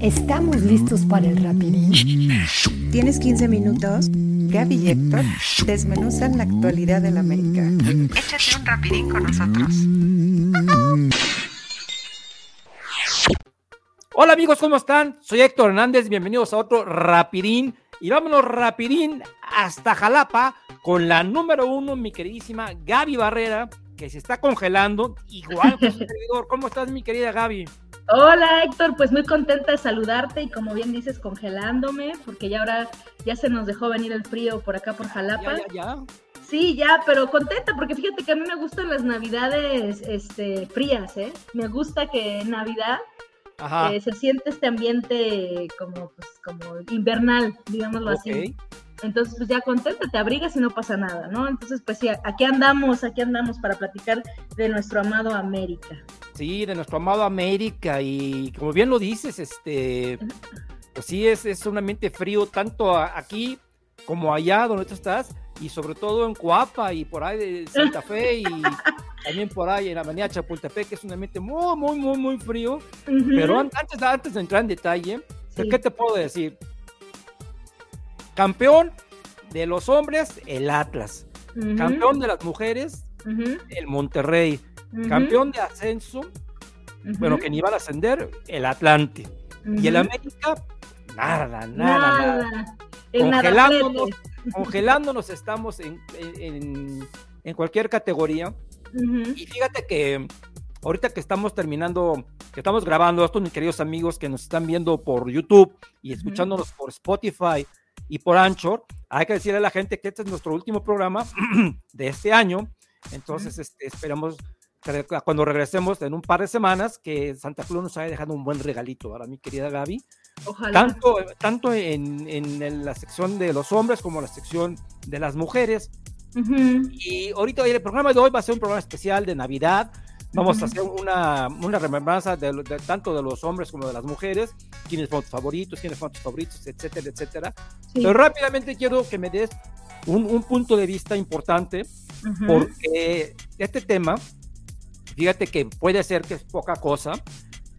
¿Estamos listos para el rapidín? ¿Tienes 15 minutos? Gaby y Héctor desmenuzan la actualidad del América. Échate un rapidín con nosotros. Hola amigos, ¿cómo están? Soy Héctor Hernández, bienvenidos a otro rapidín. Y vámonos rapidín hasta Jalapa con la número uno, mi queridísima Gaby Barrera, que se está congelando, igual que su servidor. ¿Cómo estás, mi querida Gaby? Hola Héctor, pues muy contenta de saludarte y como bien dices, congelándome, porque ya ahora ya se nos dejó venir el frío por acá por Jalapa. Ya, ya, ya. Sí, ya, pero contenta porque fíjate que a mí me gustan las navidades este, frías, ¿eh? Me gusta que en Navidad eh, se siente este ambiente como, pues, como invernal, digámoslo así. Entonces, pues ya contenta, te abrigas y no pasa nada, ¿no? Entonces, pues sí, aquí andamos, aquí andamos para platicar de nuestro amado América. Sí, de nuestro amado América y como bien lo dices, este, pues sí, es, es un ambiente frío tanto aquí como allá donde tú estás y sobre todo en Coapa y por ahí de Santa Fe y también por ahí en la avenida Chapultepec, que es un ambiente muy, muy, muy, muy frío. Pero antes, antes de entrar en detalle, ¿qué te puedo decir? Campeón de los hombres, el Atlas. Campeón de las mujeres, el Monterrey. Campeón de ascenso, bueno, que ni iba a ascender, el Atlante. Y el América, nada, nada, nada. Congelándonos, congelándonos estamos en, en, cualquier categoría. Y fíjate que ahorita que estamos terminando, que estamos grabando esto, mis queridos amigos que nos están viendo por YouTube y escuchándonos por Spotify, y por Anchor. Hay que decirle a la gente que este es nuestro último programa de este año. Entonces, este, esperamos cuando regresemos en un par de semanas que Santa Claus nos haya dejado un buen regalito para mi querida Gaby. Ojalá. Tanto, tanto en, en, la sección de los hombres como en la sección de las mujeres. Y ahorita el programa de hoy va a ser un programa especial de Navidad. Vamos a hacer una, una remembranza de, tanto de los hombres como de las mujeres, quiénes son tus favoritos, quiénes son tus favoritos, etcétera, etcétera. Pero rápidamente quiero que me des un, un punto de vista importante, porque este tema, fíjate que puede ser que es poca cosa,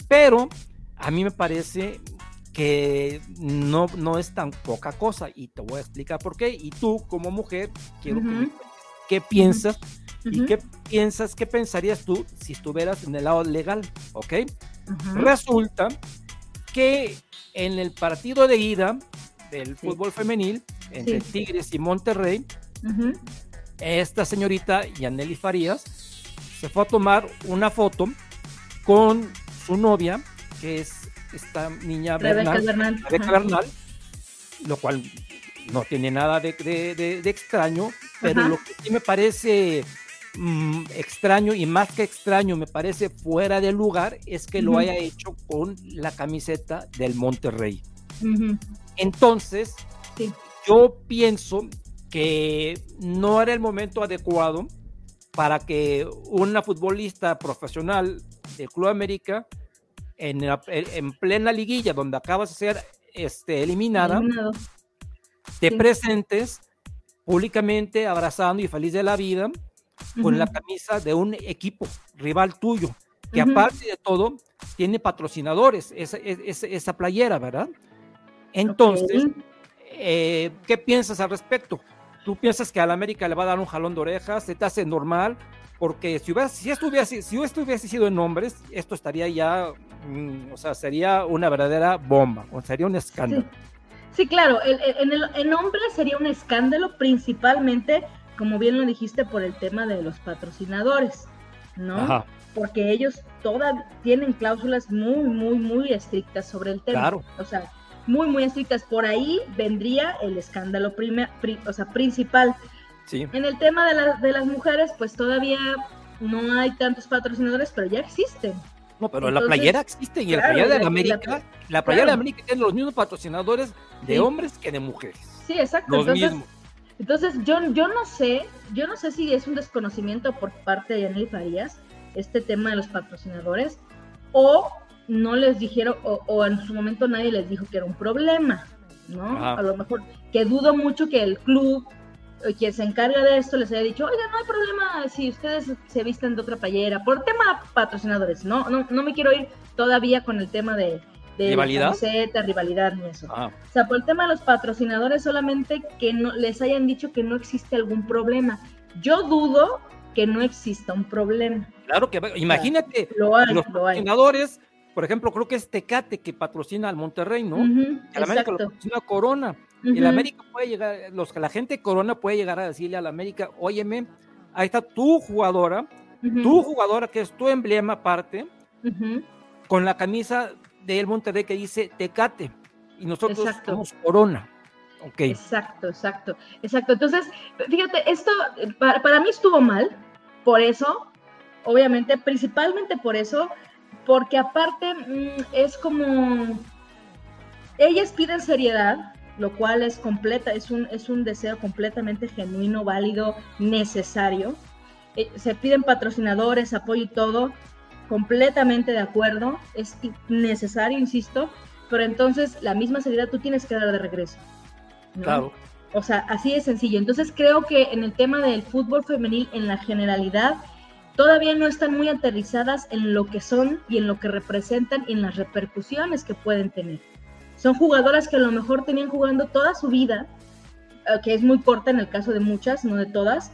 pero a mí me parece que no, no es tan poca cosa y te voy a explicar por qué. Y tú como mujer, quiero que me qué piensas ¿Y qué piensas, qué pensarías tú si estuvieras en el lado legal? ¿Ok? Resulta que en el partido de ida del fútbol femenil entre Tigres y Monterrey, esta señorita Yaneli Farías se fue a tomar una foto con su novia, que es esta niña Bernal, Bernal, lo cual no tiene nada de, de, extraño, pero lo que sí me parece Mm, extraño y más que extraño, me parece fuera de lugar, es que lo haya hecho con la camiseta del Monterrey. Entonces, yo pienso que no era el momento adecuado para que una futbolista profesional del Club América en, en plena liguilla donde acabas de ser este, eliminada, te presentes públicamente abrazando y feliz de la vida con la camisa de un equipo rival tuyo, que aparte de todo, tiene patrocinadores, esa, esa, playera, ¿verdad? Entonces, eh, ¿qué piensas al respecto? ¿Tú piensas que a la América le va a dar un jalón de orejas? ¿Se te hace normal? Porque si, hubiera, si, esto hubiese, si esto hubiese sido en nombres, esto estaría ya, mm, o sea, sería una verdadera bomba, o sería un escándalo. Sí, claro, en, el, en hombres sería un escándalo principalmente como bien lo dijiste, por el tema de los patrocinadores, ¿no? Porque ellos todas tienen cláusulas muy, muy, muy estrictas sobre el tema. Claro. O sea, muy, muy estrictas. Por ahí vendría el escándalo o sea, principal. Sí. En el tema de, de las mujeres, pues todavía no hay tantos patrocinadores, pero ya existen. No, pero la playera existe y la playera de América, la, playera de América tiene los mismos patrocinadores de hombres que de mujeres. Sí, exacto. Los mismos. Entonces, yo, yo no sé, yo no sé si es un desconocimiento por parte de Yanel Farías, este tema de los patrocinadores, o no les dijeron, o, en su momento nadie les dijo que era un problema, ¿no? A lo mejor, que dudo mucho que el club, eh, quien se encarga de esto, les haya dicho, oiga, no hay problema si ustedes se visten de otra playera, por tema patrocinadores, ¿no? No, no me quiero ir todavía con el tema de, de ¿Rivalidad? camiseta, rivalidad ni eso. Ah. O sea, por el tema de los patrocinadores, solamente que no les hayan dicho que no existe algún problema. Yo dudo que no exista un problema. Claro que imagínate lo hay, los lo hay. patrocinadores, por ejemplo, creo que es Tecate que patrocina al Monterrey, ¿no? Ujú, el América lo patrocina Corona. El Ujú. América puede llegar, los la gente Corona puede llegar a decirle al América, óyeme, ahí está tu jugadora, tu jugadora que es tu emblema aparte, con la camisa del Monterrey que dice Tecate. Y nosotros Exacto. somos Corona. Ok. Exacto, exacto, exacto. Entonces, fíjate, esto para, para mí estuvo mal, por eso, obviamente, principalmente por eso, porque aparte mm, es como, ellas piden seriedad, lo cual es completa, es un, es un deseo completamente genuino, válido, necesario. Eh, se piden patrocinadores, apoyo y todo, completamente de acuerdo, es necesario, insisto, pero entonces la misma seriedad tú tienes que dar de regreso. ¿no? Claro. O sea, así de sencillo. Entonces creo que en el tema del fútbol femenil, en la generalidad, todavía no están muy aterrizadas en lo que son y en lo que representan y en las repercusiones que pueden tener. Son jugadoras que a lo mejor tenían jugando toda su vida, eh, que es muy corta en el caso de muchas, no de todas,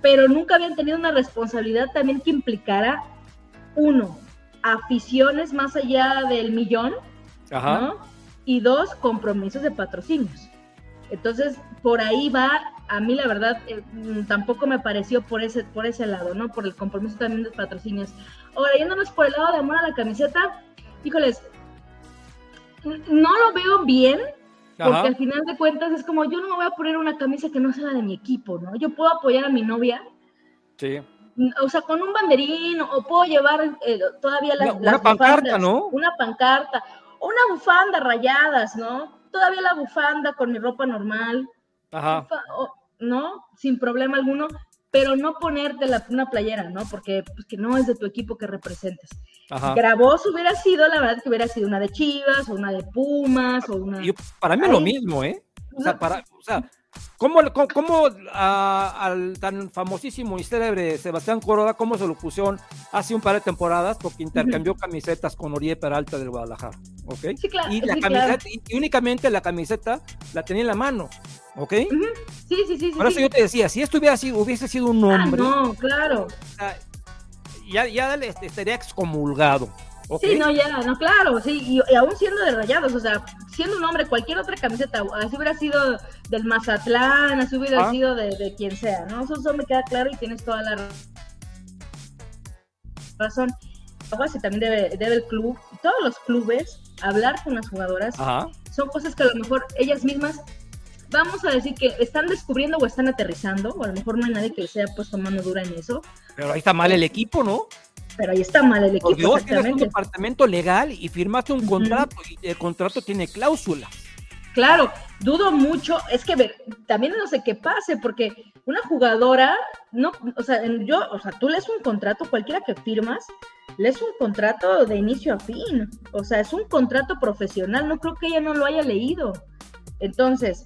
pero nunca habían tenido una responsabilidad también que implicara, uno, aficiones más allá del millón, Ajá. ¿no? Y dos, compromisos de patrocinios. Entonces, por ahí va, a mí la verdad, eh, mm, tampoco me pareció por ese, por ese lado, ¿no? Por el compromiso también de patrocinios. Ahora, yéndonos por el lado de amor a la camiseta, híjoles, no lo veo bien, porque Ajá. al final de cuentas es como, yo no me voy a poner una camisa que no sea la de mi equipo, ¿no? Yo puedo apoyar a mi novia, Sí. O sea, con un banderín, o puedo llevar eh, todavía las, Una- una pancarta, bufandas, ¿no? Una pancarta, una bufanda rayadas, ¿no? Todavía la bufanda con mi ropa normal, Ajá. ¿no? Sin problema alguno, pero no ponerte la- una playera, ¿no? Porque pues, que no es de tu equipo que representes. Ajá. Grabos hubiera sido, la verdad, que hubiera sido una de Chivas, o una de Pumas, o una... Yo- para mí es lo mismo, ¿eh? O sea, para, o sea, ¿cómo, cómo, cómo, ah, al tan famosísimo y célebre Sebastián Corona, cómo se lo pusieron hace un par de temporadas? Porque intercambió camisetas con Oribe Peralta del Guadalajara, ¿ok? Sí, claro, Y, la sí, camiseta, claro. y- y únicamente la camiseta la tenía en la mano, ¿ok? Ujú, Sí, sí, sí, sí. Por eso sí. yo te decía, si esto hubiera sido, hubiese sido un Ah, hombre, no, claro. ya, ya estaría excomulgado, Sí, no, ya, no, claro, sí, y, y aún siendo de rayados, o sea, siendo un hombre, cualquier otra camiseta, así hubiera sido del Mazatlán, así hubiera Ah. sido de, de quien sea, ¿no? Eso, eso me queda claro y tienes toda la razón. Algo así también debe, debe el club, todos los clubes, hablar con las jugadoras, Ajá. son cosas que a lo mejor ellas mismas, vamos a decir que están descubriendo o están aterrizando, o a lo mejor no hay nadie que les haya puesto mano dura en eso, Pero ahí está mal el equipo, ¿no? Pero ahí está mal el equipo, Por Dios, tienes un departamento legal y firmaste un contrato y el contrato tiene cláusulas. Claro, dudo mucho, es que ver, también no sé qué pase, porque una jugadora, no, o sea, yo, o sea, tú lees un contrato, cualquiera que firmas, lees un contrato de inicio a fin, o sea, es un contrato profesional, no creo que ella no lo haya leído. Entonces,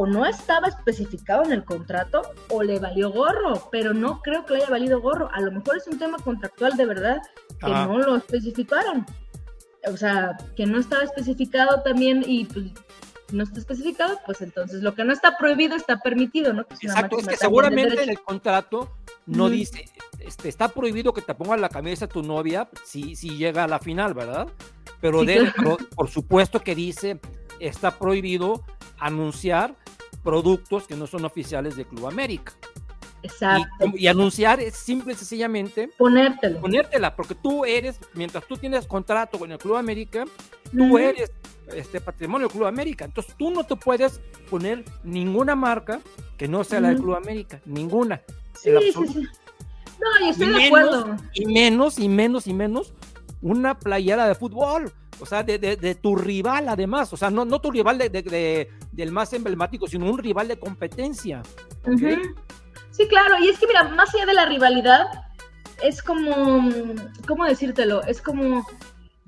o no estaba especificado en el contrato o le valió gorro, pero no creo que le haya valido gorro. A lo mejor es un tema contractual de verdad que Ajá. no lo especificaron. O sea, que no estaba especificado también y pues no está especificado, pues entonces lo que no está prohibido está permitido, ¿no? Exacto, es que seguramente en el contrato no dice, este, está prohibido que te pongas la camisa a tu novia si, si llega a la final, ¿verdad? Pero Sí, debe- claro. pero por supuesto que dice, está prohibido anunciar productos que no son oficiales de Club América. Exacto. Y, y anunciar es simple y sencillamente Ponértelo. ponértela, porque tú eres, mientras tú tienes contrato con el Club América, tú eres este patrimonio del Club América. Entonces tú no te puedes poner ninguna marca que no sea la del. Club América, ninguna. Sí, sí, sí. No, y estoy Y de menos, acuerdo. y menos, y menos, y menos una playera de fútbol. O sea, de, de- de tu rival además. O sea, no, no tu rival de- del más emblemático, sino un rival de competencia. Sí, claro, y es que mira, más allá de la rivalidad, es como, ¿cómo decírtelo? Es como,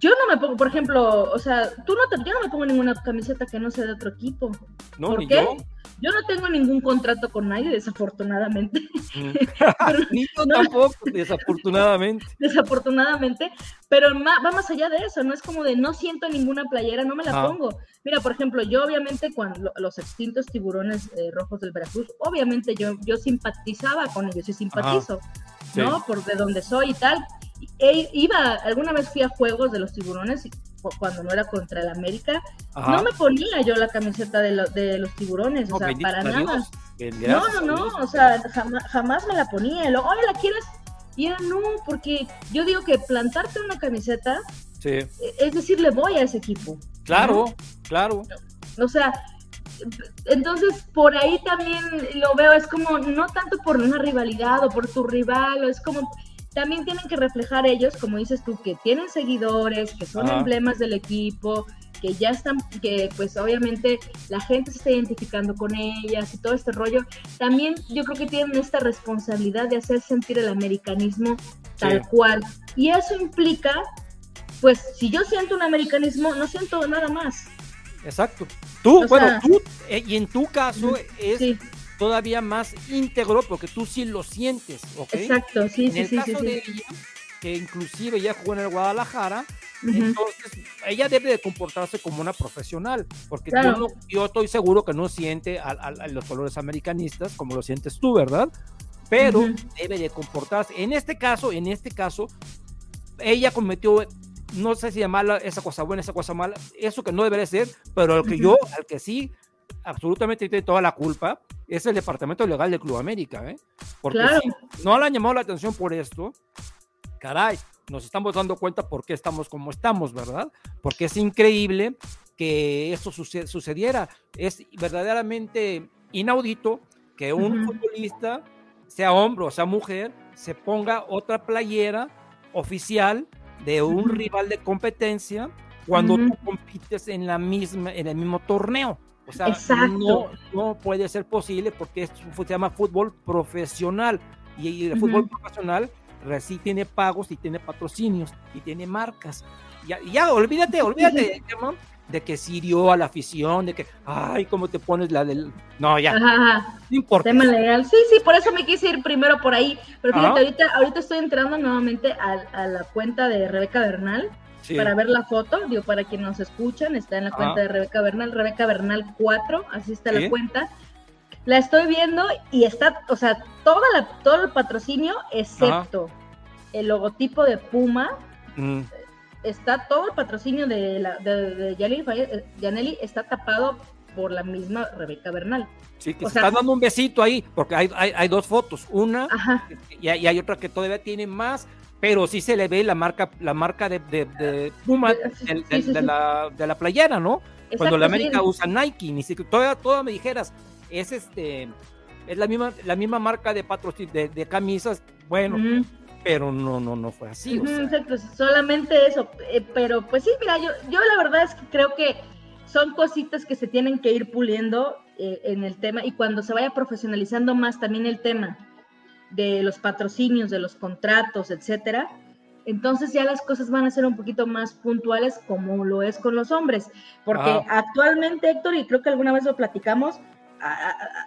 yo no me pongo, por ejemplo, o sea, tú no te, yo no me pongo ninguna camiseta que no sea de otro equipo. No, ¿Por qué? Yo. yo. no tengo ningún contrato con nadie, desafortunadamente. Mm. ni yo tampoco, desafortunadamente. Desafortunadamente, pero va más allá de eso, no es como de no siento ninguna playera, no me la pongo. Mira, por ejemplo, yo obviamente cuando los extintos tiburones eh, rojos del Veracruz, obviamente yo, yo simpatizaba con ellos y simpatizo, ¿no? Por de donde soy y tal iba, alguna vez fui a juegos de los tiburones cuando no era contra el América, no me ponía yo la camiseta de, de los tiburones, o sea, para nada. No, no, no, o sea, jamás, me la ponía. Luego, oye, ¿la quieres? Y era no, porque yo digo que plantarte una camiseta e, es decir, le voy a ese equipo. Claro, claro. O sea, entonces por ahí también lo veo, es como no tanto por una rivalidad o por tu rival, o es como también tienen que reflejar ellos, como dices tú, que tienen seguidores, que son emblemas del equipo, que ya están, que pues obviamente la gente se está identificando con ellas y todo este rollo. También yo creo que tienen esta responsabilidad de hacer sentir el americanismo tal cual. Y eso implica, pues si yo siento un americanismo, no siento nada más. Exacto. Tú, bueno, tú, eh, y en tu caso es todavía más íntegro porque tú sí lo sientes, ¿ok? Exacto, sí, en el caso de ella, que inclusive ya jugó en el Guadalajara, entonces ella debe de comportarse como una profesional, porque yo, estoy seguro que no siente a, los colores americanistas como lo sientes tú, ¿verdad? Pero debe de comportarse. En este caso, en este caso, ella cometió no sé si llamarla esa cosa buena, esa cosa mala, eso que no debería ser, pero al que yo, al que sí absolutamente tiene toda la culpa es el departamento legal del Club América, ¿eh? Porque si no le han llamado la atención por esto, caray, nos estamos dando cuenta por qué estamos como estamos, ¿verdad? Porque es increíble que esto sucediera. Es verdaderamente inaudito que un futbolista, sea hombre o sea mujer, se ponga otra playera oficial de un rival de competencia cuando tú compites en la misma en el mismo torneo. O sea, no, no puede ser posible porque esto se llama fútbol profesional y, el fútbol profesional sí tiene pagos y tiene patrocinios y tiene marcas. Ya, ya olvídate, olvídate de que sirió a la afición, de que, ay, cómo te pones la del... No, ya. No importa. Tema legal. Sí, sí, por eso me quise ir primero por ahí. Pero fíjate, ahorita, ahorita estoy entrando nuevamente a, a la cuenta de Rebeca Bernal para ver la foto, digo, para quienes nos escuchan, está en la cuenta de Rebeca Bernal, Rebeca Bernal 4, así está la cuenta. La estoy viendo y está, o sea, toda la, todo el patrocinio, excepto el logotipo de Puma, mm. está todo el patrocinio de, la, de, Yaneli, está tapado por la misma Rebeca Bernal. Sí, que se está dando un besito ahí, porque hay, hay, dos fotos, una y, y, hay otra que todavía tiene más pero sí se le ve la marca, la marca de, de, Puma de, la, de la playera, ¿no? Cuando la América usa Nike, ni siquiera, toda, me dijeras, es este, es la misma, la misma marca de patrocinio de, camisas, bueno, pero no, no, no fue así. solamente eso, eh, pero pues sí, mira, yo, yo la verdad es que creo que son cositas que se tienen que ir puliendo eh, en el tema y cuando se vaya profesionalizando más también el tema de los patrocinios, de los contratos, etcétera, entonces ya las cosas van a ser un poquito más puntuales como lo es con los hombres, porque actualmente, Héctor, y creo que alguna vez lo platicamos,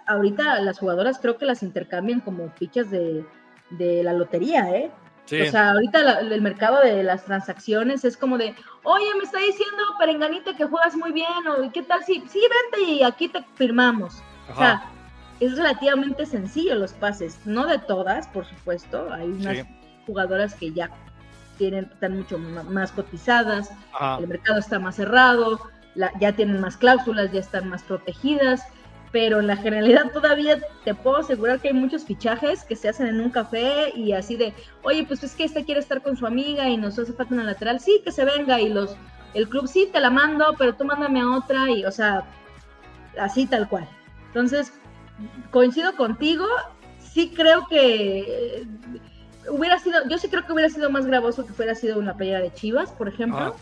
ahorita las jugadoras creo que las intercambian como fichas de, la lotería, ¿eh? O sea, ahorita el mercado de las transacciones es como de, oye, me está diciendo Perenganita que juegas muy bien, o qué tal si, sí, vente y aquí te firmamos. O sea, es relativamente sencillo los pases, no de todas, por supuesto, hay unas jugadoras que ya tienen, están mucho más cotizadas, el mercado está más cerrado, ya tienen más cláusulas, ya están más protegidas, pero en la generalidad todavía te puedo asegurar que hay muchos fichajes que se hacen en un café y así de, oye, pues es que esta quiere estar con su amiga y nos hace falta una lateral, sí, que se venga y los, el club sí te la mando, pero tú mándame a otra y, o sea, así tal cual. Entonces, coincido contigo, sí creo que hubiera sido, yo sí creo que hubiera sido más gravoso que fuera sido una playera de Chivas, por ejemplo.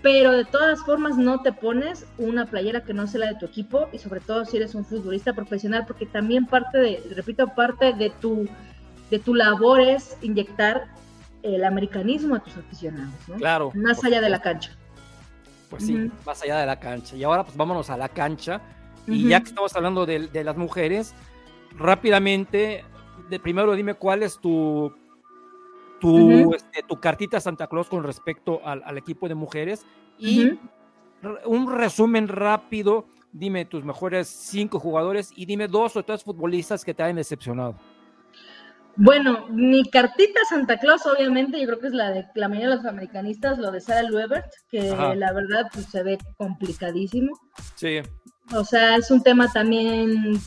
Pero de todas formas no te pones una playera que no sea la de tu equipo y sobre todo si eres un futbolista profesional porque también parte de, repito, parte de tu, de tu labor es inyectar el americanismo de tus aficionados, ¿no? Claro. Más allá de la cancha. Pues sí, más allá de la cancha. Y ahora pues vámonos a la cancha. Y ya que estamos hablando de, las mujeres, rápidamente, de primero dime cuál es tu, tu, este, tu cartita Santa Claus con respecto al, equipo de mujeres y un resumen rápido, dime tus mejores cinco jugadores y dime dos o tres futbolistas que te hayan decepcionado. Bueno, mi cartita Santa Claus, obviamente, yo creo que es la de la mayoría de los americanistas, lo de Sarah Luebert, que la verdad pues, se ve complicadísimo. Sí. O sea, es un tema también,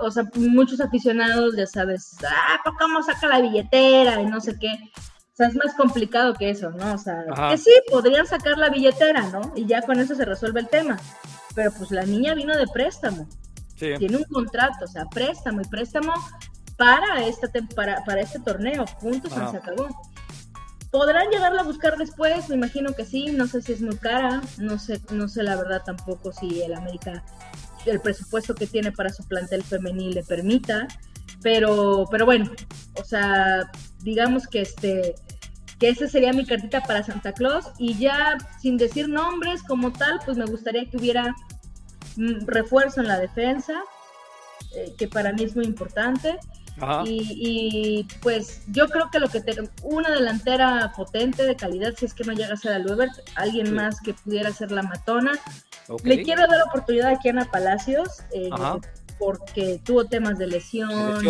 o sea, muchos aficionados, ya sabes, ah, pues, ¿cómo saca la billetera? Y no sé qué. O sea, es más complicado que eso, ¿no? O sea, que sí, podrían sacar la billetera, ¿no? Y ya con eso se resuelve el tema. Pero pues la niña vino de préstamo. Sí. Tiene un contrato, o sea, préstamo y préstamo para, esta para, para este torneo, punto, se acabó. ¿Podrán llegarla a buscar después? Me imagino que sí, no sé si es muy cara, no sé, no sé la verdad tampoco si el América, el presupuesto que tiene para su plantel femenil le permita, pero, pero bueno, o sea, digamos que este que esa sería mi cartita para Santa Claus y ya sin decir nombres como tal, pues me gustaría que hubiera refuerzo en la defensa, eh, que para mí es muy importante. Y, pues yo creo que lo que te, una delantera potente de calidad, si es que no llega a ser a Luebert, alguien más que pudiera ser la matona. Le quiero dar oportunidad a Kiana Palacios, eh, porque tuvo temas de lesión.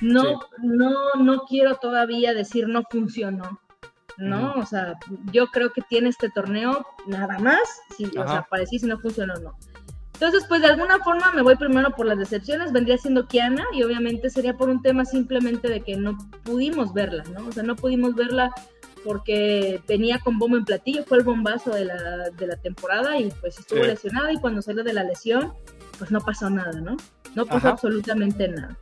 No, no, no quiero todavía decir no funcionó. ¿no? O sea, yo creo que tiene este torneo nada más, si, o sea, para decir si no funcionó o no. Entonces, pues de alguna forma me voy primero por las decepciones, vendría siendo Kiana y obviamente sería por un tema simplemente de que no pudimos verla, ¿no? O sea, no pudimos verla porque venía con bombo en platillo, fue el bombazo de la, de la temporada y pues estuvo lesionada y cuando salió de la lesión, pues no pasó nada, ¿no? No pasó absolutamente nada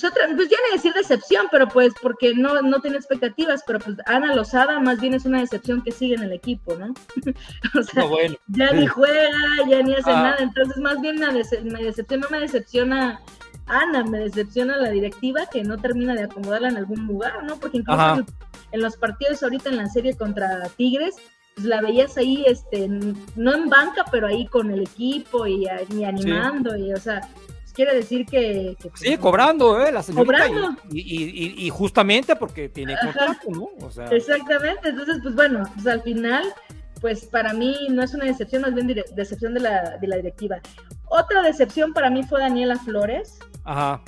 pues, pues ya ni decir decepción, pero pues porque no, no tiene expectativas, pero pues Ana Lozada más bien es una decepción que sigue en el equipo, ¿no? o sea, ya ni juega, ya ni hace ah. nada, entonces más bien me, decepciona, no me decepciona Ana, me decepciona la directiva que no termina de acomodarla en algún lugar, ¿no? Porque incluso en, los partidos ahorita en la serie contra Tigres, pues la veías ahí, este, no en banca, pero ahí con el equipo y, animando, y o sea, quiere decir que... sí, cobrando, ¿eh? La señorita. Cobrando. Y, justamente porque tiene contrato, ¿no? Exactamente, entonces, pues bueno, pues al final, pues para mí no es una decepción, más bien decepción de la, de la directiva. Otra decepción para mí fue Daniela Flores. Ajá.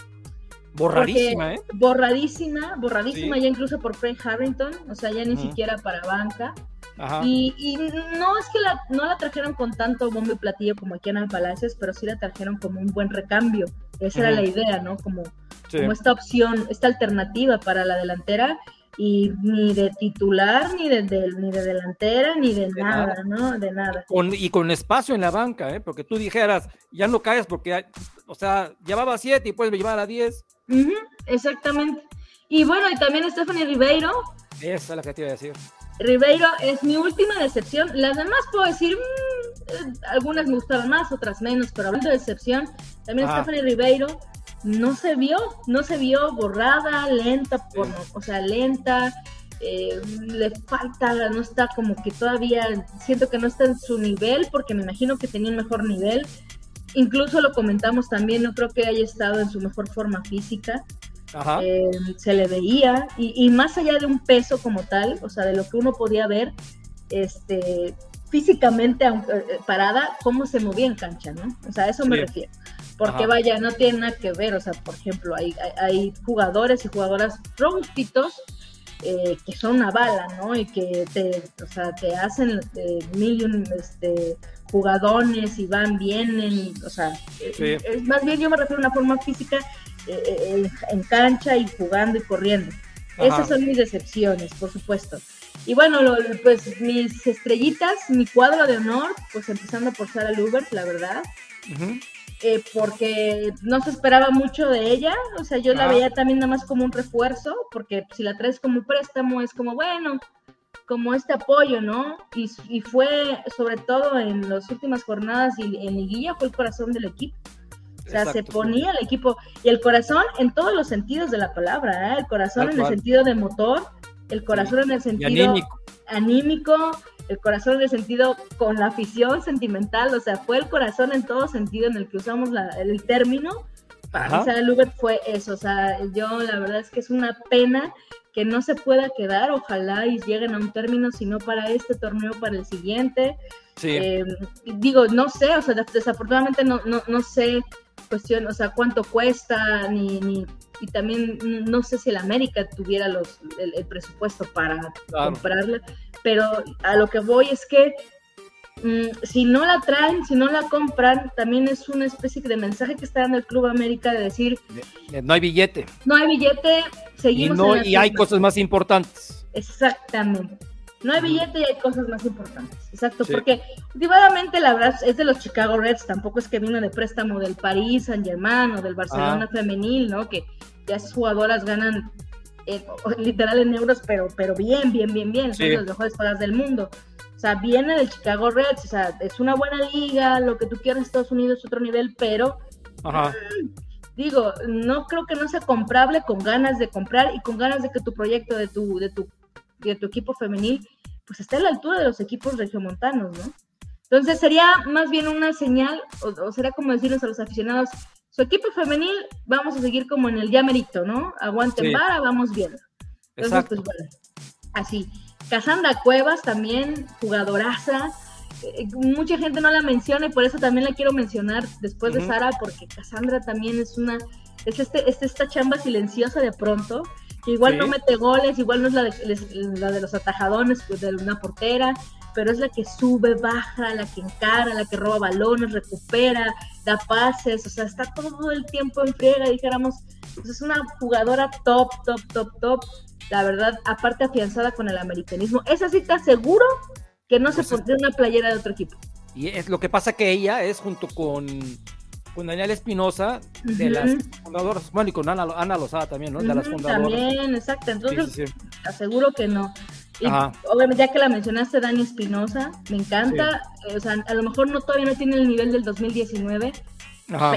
Borradísima, ¿eh? Borradísima, borradísima ya incluso por Frank Harrington, o sea, ya ni siquiera para banca. Y, no es que la, no la trajeron con tanto bombo y platillo como aquí en el Palacios, pero sí la trajeron como un buen recambio. Esa era la idea, ¿no? Como, como esta opción, esta alternativa para la delantera y ni de titular, ni de, ni de delantera, ni de, nada, ¿no? De nada. y con espacio en la banca, ¿eh? Porque tú dijeras, ya no caes porque, o sea, llevaba siete y puedes llevar a diez. exactamente. Y bueno, y también Stephanie Ribeiro. Esa es la que te iba a decir. Ribeiro es mi última decepción. Las demás puedo decir, mm, algunas me gustaron más, otras menos, pero hablando de decepción, también Stephanie Ribeiro no se vio, no se vio borrada, lenta, por, o sea, lenta, eh, le falta, no está como que todavía, siento que no está en su nivel, porque me imagino que tenía un mejor nivel. Incluso lo comentamos también, no creo que haya estado en su mejor forma física. Eh, se le veía, y, más allá de un peso como tal, o sea, de lo que uno podía ver, este, físicamente eh, parada, cómo se movía en cancha, ¿no? O sea, a eso me refiero. Porque vaya, no tiene nada que ver, o sea, por ejemplo, hay, hay, jugadores y jugadoras ronquitos eh, que son una bala, ¿no? Y que te, o sea, te hacen mil este, jugadones y van, vienen, o sea, es, más bien yo me refiero a una forma física eh, eh, en cancha y jugando y corriendo. Esas son mis decepciones, por supuesto. Y bueno, pues mis estrellitas, mi cuadro de honor, pues empezando por Sara Lubert, la verdad. Eh, porque no se esperaba mucho de ella, o sea, yo la veía también nada más como un refuerzo, porque si la traes como préstamo es como, bueno, como este apoyo, ¿no? Y, y fue sobre todo en las últimas jornadas y en liguilla fue el corazón del equipo. O sea, se ponía el equipo y el corazón en todos los sentidos de la palabra, ¿eh? el corazón en el sentido de motor, el corazón en el sentido anímico. el corazón en el sentido con la afición sentimental, o sea, fue el corazón en todo sentido en el que usamos el término. Para mí, Lubert fue eso, o sea, yo la verdad es que es una pena que no se pueda quedar, ojalá y lleguen a un término, si no para este torneo, para el siguiente. Eh, digo, no sé, o sea, desafortunadamente no, no, no sé cuestión, o sea, cuánto cuesta, ni, ni, y también no sé si el América tuviera los, el, presupuesto para comprarla, pero a lo que voy es que mm, si no la traen, si no la compran, también es una especie de mensaje que está dando el Club América de decir... No hay billete. No hay billete, seguimos... Y, y hay cosas más importantes. Exactamente. No hay billete y hay cosas más importantes. Exacto, porque últimamente la verdad es de los Chicago Reds, tampoco es que vino de préstamo del París Saint Germain o del Barcelona ah. femenil, ¿no? Que ya esas jugadoras ganan literal en euros, pero, pero bien, bien, bien, bien, son las mejores pagas del mundo. O sea, viene del Chicago Reds, o sea, es una buena liga, lo que tú quieras, Estados Unidos es otro nivel, pero mm, digo, no creo que no sea comprable con ganas de comprar y con ganas de que tu proyecto de tu, de tu de tu equipo femenil, pues está a la altura de los equipos regiomontanos, ¿no? Entonces sería más bien una señal, o, sería como decirles a los aficionados, su equipo femenil, vamos a seguir como en el ya merito, ¿no? Aguanten vara, vamos viendo. Entonces, pues bueno, así. Casandra Cuevas también, jugadoraza. Eh, mucha gente no la menciona y por eso también la quiero mencionar después de Sara, porque Cassandra también es una, es, este, es esta chamba silenciosa de pronto, que igual no mete goles, igual no es la de, la de los atajadones pues, de una portera, pero es la que sube, baja, la que encara, la que roba balones, recupera, da pases, o sea, está todo el tiempo en friega, dijéramos, pues es una jugadora top, top, top, top, la verdad, aparte afianzada con el americanismo. Esa sí te aseguro que no se pues pondría una playera de otro equipo. Y es lo que pasa que ella es junto con con Daniel Espinosa, de las fundadoras, bueno, y con Ana, Ana Lozada también, ¿no? De las fundadoras. También, exacto. Entonces, aseguro que no. Y obviamente, ya que la mencionaste, Dani Espinosa, me encanta. Eh, o sea, a lo mejor no todavía no tiene el nivel del 2019,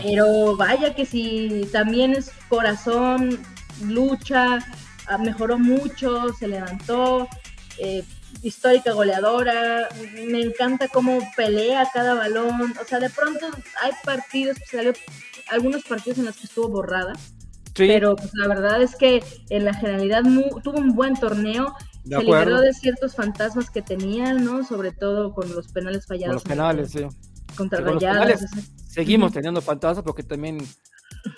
pero vaya que si también es corazón, lucha, ah, mejoró mucho, se levantó. Eh, histórica goleadora, me encanta cómo pelea cada balón, o sea, de pronto hay partidos, pues, algunos partidos en los que estuvo borrada, pero pues, la verdad es que en la generalidad tuvo un buen torneo, se liberó de ciertos fantasmas que tenían, ¿no? Sobre todo con los penales fallados. los penales, sí. Contra Rayados. Seguimos teniendo fantasmas porque también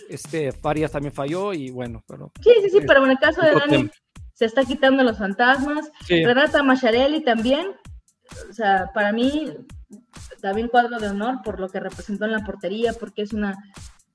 este Farias también falló y bueno, pero... Sí, sí, sí, pero en el caso de Dani se está quitando los fantasmas. Renata Macharelli también, o sea, para mí también cuadro de honor por lo que representó en la portería, porque es una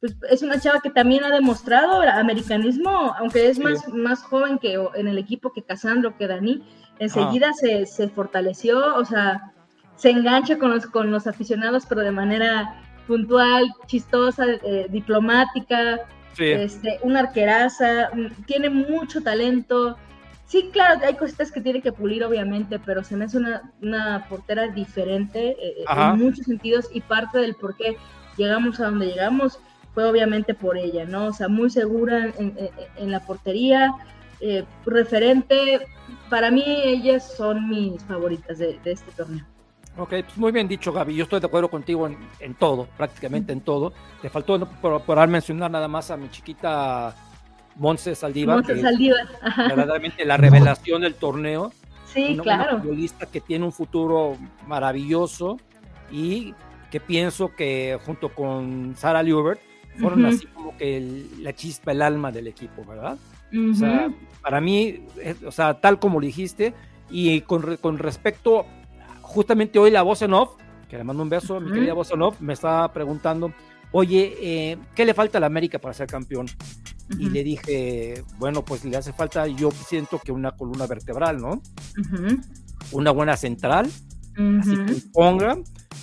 pues es una chava que también ha demostrado americanismo, aunque es más, más joven que en el equipo que Casandro, que Dani, enseguida se, se, fortaleció, o sea, se engancha con los, con los aficionados, pero de manera puntual, chistosa, eh, diplomática, este, una arqueraza, mm, tiene mucho talento, Sí, claro, hay cositas que tiene que pulir, obviamente, pero se me hace una, portera diferente eh, eh, en muchos sentidos y parte del por qué llegamos a donde llegamos fue obviamente por ella, ¿no? O sea, muy segura en, la portería, eh, referente. Para mí, ellas son mis favoritas de, este torneo. Ok, pues muy bien dicho, Gaby. Yo estoy de acuerdo contigo en, todo, prácticamente en todo. Te faltó por, por mencionar nada más a mi chiquita Monse Saldívar. Verdaderamente la revelación del torneo. Sí, claro. Una futbolista que tiene un futuro maravilloso y que pienso que junto con Sara Liubert fueron así como que la chispa, el alma del equipo, ¿verdad? O sea, para mí, o sea, tal como lo dijiste, y con, con respecto, justamente hoy la voz en off, que le mando un beso, mi querida voz en off, me estaba preguntando, oye, eh, ¿qué le falta a la América para ser campeón? Y le dije, bueno, pues le hace falta, yo siento que una columna vertebral, ¿no? Una buena central, así que ponga,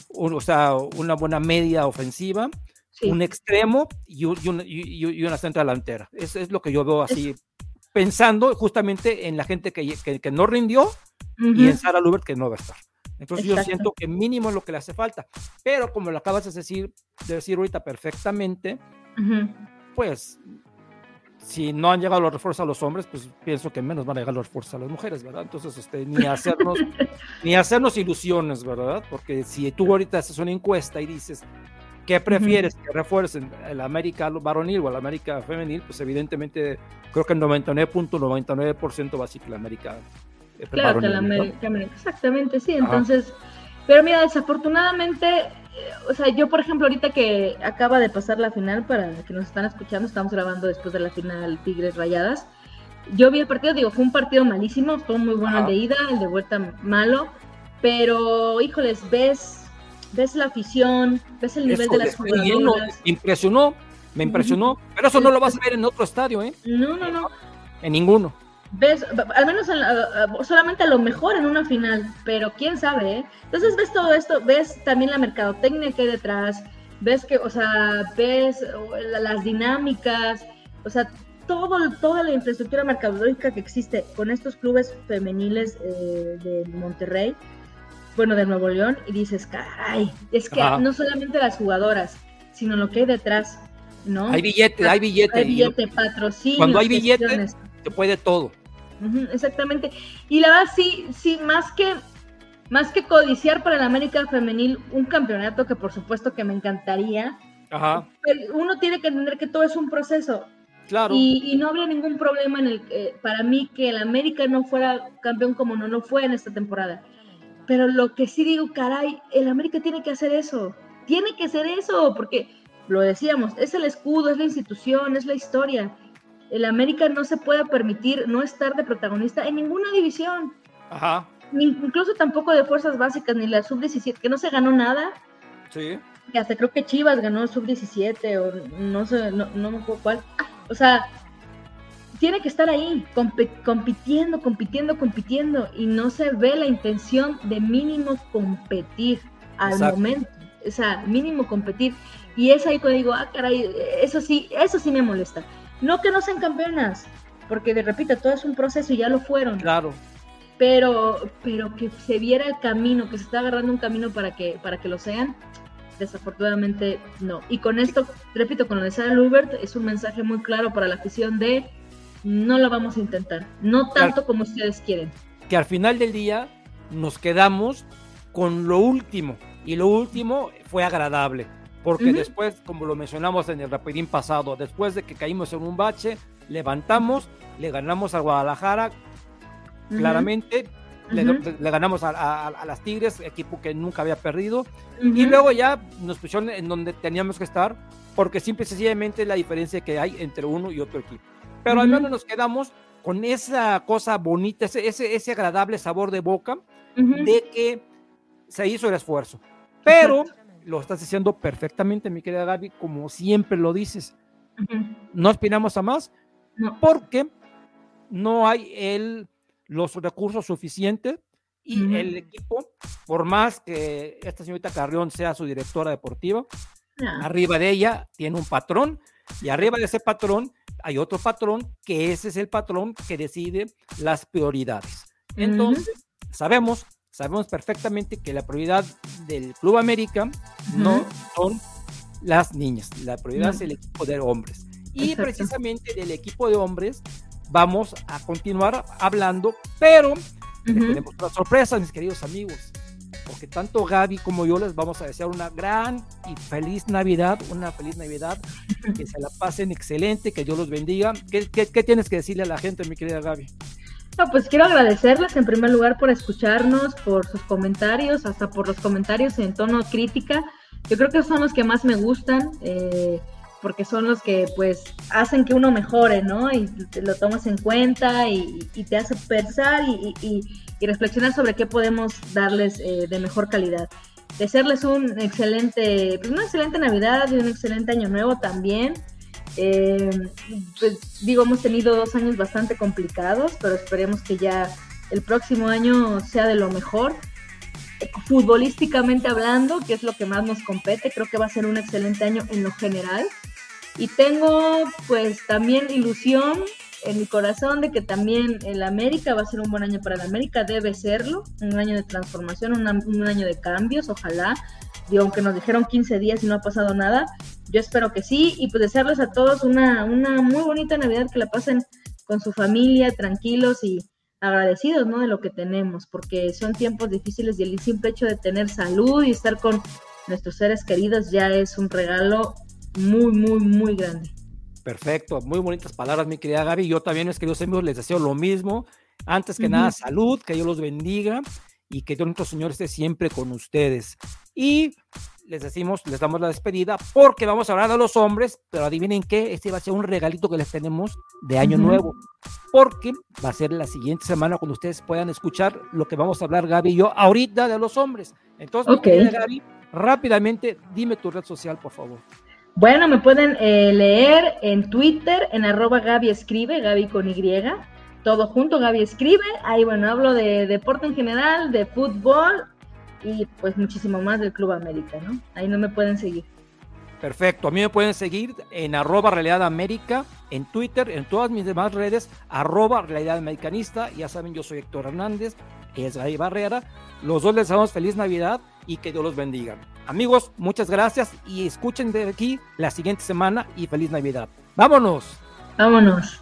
o sea, una buena media ofensiva, un extremo y, una, central delantera. Eso es lo que yo veo así, pensando justamente en la gente que, que, no rindió y en Sara Lubert que no va a estar. Entonces yo siento que mínimo es lo que le hace falta. Pero como lo acabas de decir, de decir ahorita perfectamente, pues si no han llegado los refuerzos a los hombres, pues pienso que menos van a llegar los refuerzos a las mujeres, ¿verdad? Entonces, este, ni hacernos, ni hacernos ilusiones, ¿verdad? Porque si tú ahorita haces una encuesta y dices, ¿qué prefieres que refuercen el América varonil o el América femenil? Pues evidentemente creo que el 99.99% va a ser que la América Claro, que la América, exactamente, sí. Entonces, pero mira, desafortunadamente o sea, yo por ejemplo ahorita que acaba de pasar la final, para que nos están escuchando, estamos grabando después de la final Tigres Rayadas. Yo vi el partido, digo, fue un partido malísimo, fue muy bueno el de ida, el de vuelta malo, pero híjoles, ves, ves la afición, ves el nivel de las jugadoras. Me impresionó, me impresionó, pero eso no lo vas a ver en otro estadio, ¿eh? No, no, no. En ninguno ves, al menos solamente a lo mejor en una final, pero quién sabe, ¿eh? Entonces ves todo esto, ves también la mercadotecnia que hay detrás, ves que, o sea, ves las dinámicas, o sea, todo, toda la infraestructura mercadológica que existe con estos clubes femeniles eh, de Monterrey, bueno, de Nuevo León, y dices, caray, es que no solamente las jugadoras, sino lo que hay detrás, ¿no? Hay billete, hay billete. Hay billete, patrocinio. Cuando hay billete, puede todo exactamente. Y la verdad sí, sí, más que más que codiciar para el América Femenil un campeonato que por supuesto que me encantaría, uno tiene que entender que todo es un proceso. Claro. Y, no habría ningún problema en el, eh, para mí que el América no fuera campeón como no lo fue en esta temporada. Pero lo que sí digo, caray, el América tiene que hacer eso. Tiene que hacer eso, porque lo decíamos, es el escudo, es la institución, es la historia el América no se puede permitir no estar de protagonista en ninguna división. Ajá. incluso tampoco de fuerzas básicas, ni la sub-17, que no se ganó nada. Sí. Que hasta creo que Chivas ganó sub-17 o no sé, no, no me acuerdo cuál. O sea, tiene que estar ahí, compitiendo, compitiendo, compitiendo, y no se ve la intención de mínimo competir al momento. O sea, mínimo competir. Y es ahí cuando digo, ah, caray, eso sí, eso sí me molesta. No que no sean campeonas, porque de repito, todo es un proceso y ya lo fueron. Claro. Pero, pero que se viera el camino, que se está agarrando un camino para que, para que lo sean, desafortunadamente no. Y con esto, repito, con lo de Sarah Lubert, es un mensaje muy claro para la afición de no lo vamos a intentar, no tanto como ustedes quieren. Que al final del día nos quedamos con lo último, y lo último fue agradable porque después, como lo mencionamos en el rapidín pasado, después de que caímos en un bache, levantamos, le ganamos a Guadalajara, claramente, le, ganamos a, las Tigres, equipo que nunca había perdido, y luego ya nos pusieron en donde teníamos que estar, porque simple y sencillamente la diferencia que hay entre uno y otro equipo. Pero al menos nos quedamos con esa cosa bonita, ese, ese, ese agradable sabor de boca de que se hizo el esfuerzo. Pero lo estás diciendo perfectamente, mi querida Gaby, como siempre lo dices. No aspiramos a más porque no hay el, los recursos suficientes y el equipo, por más que esta señorita Carrión sea su directora deportiva, arriba de ella tiene un patrón y arriba de ese patrón hay otro patrón que ese es el patrón que decide las prioridades. Entonces, sabemos sabemos perfectamente que la prioridad del Club América no son las niñas, la prioridad es el equipo de hombres. Y precisamente del equipo de hombres vamos a continuar hablando, pero tenemos una sorpresa, mis queridos amigos, porque tanto Gaby como yo les vamos a desear una gran y feliz Navidad, una feliz Navidad, que se la pasen excelente, que Dios los bendiga. ¿Qué, qué, qué tienes que decirle a la gente, mi querida Gaby? Pues quiero agradecerles en primer lugar por escucharnos, por sus comentarios, hasta por los comentarios en tono crítica. Yo creo que son los que más me gustan, eh, porque son los que pues hacen que uno mejore, ¿no? Y lo tomas en cuenta y, te hace pensar y, reflexionar sobre qué podemos darles eh, de mejor calidad. Desearles un excelente, pues una excelente Navidad y un excelente Año Nuevo también. Eh, pues digo, hemos tenido dos años bastante complicados, pero esperemos que ya el próximo año sea de lo mejor. Futbolísticamente hablando, que es lo que más nos compete, creo que va a ser un excelente año en lo general. Y tengo pues también ilusión en mi corazón de que también el América va a ser un buen año para el América, debe serlo, un año de transformación, un año de cambios, ojalá. Digo, aunque nos dijeron 15 días y no ha pasado nada, yo espero que sí, y pues desearles a todos una, una muy bonita Navidad, que la pasen con su familia, tranquilos y agradecidos, ¿no? De lo que tenemos, porque son tiempos difíciles y el simple hecho de tener salud y estar con nuestros seres queridos ya es un regalo muy, muy, muy grande. Perfecto, muy bonitas palabras, mi querida Gaby. Yo también, mis queridos amigos, les deseo lo mismo. Antes que nada, salud, que Dios los bendiga y que Dios nuestro Señor esté siempre con ustedes. Y les decimos, les damos la despedida porque vamos a hablar de los hombres, pero adivinen qué, este va a ser un regalito que les tenemos de año nuevo, porque va a ser la siguiente semana cuando ustedes puedan escuchar lo que vamos a hablar Gaby y yo ahorita de los hombres. Entonces, Gaby, rápidamente, dime tu red social, por favor. Bueno, me pueden eh, leer en Twitter, en arroba Gaby Escribe, Gaby con Y, todo junto, Gaby Escribe. Ahí, bueno, hablo de deporte en general, de fútbol y pues muchísimo más del Club América, ¿no? Ahí no me pueden seguir. Perfecto, a mí me pueden seguir en arroba realidad América, en Twitter, en todas mis demás redes, arroba realidad americanista. Ya saben, yo soy Héctor Hernández, es Gaby Barrera. Los dos les deseamos feliz Navidad y que Dios los bendiga. Amigos, muchas gracias y escuchen de aquí la siguiente semana y feliz Navidad. Vámonos. Vámonos.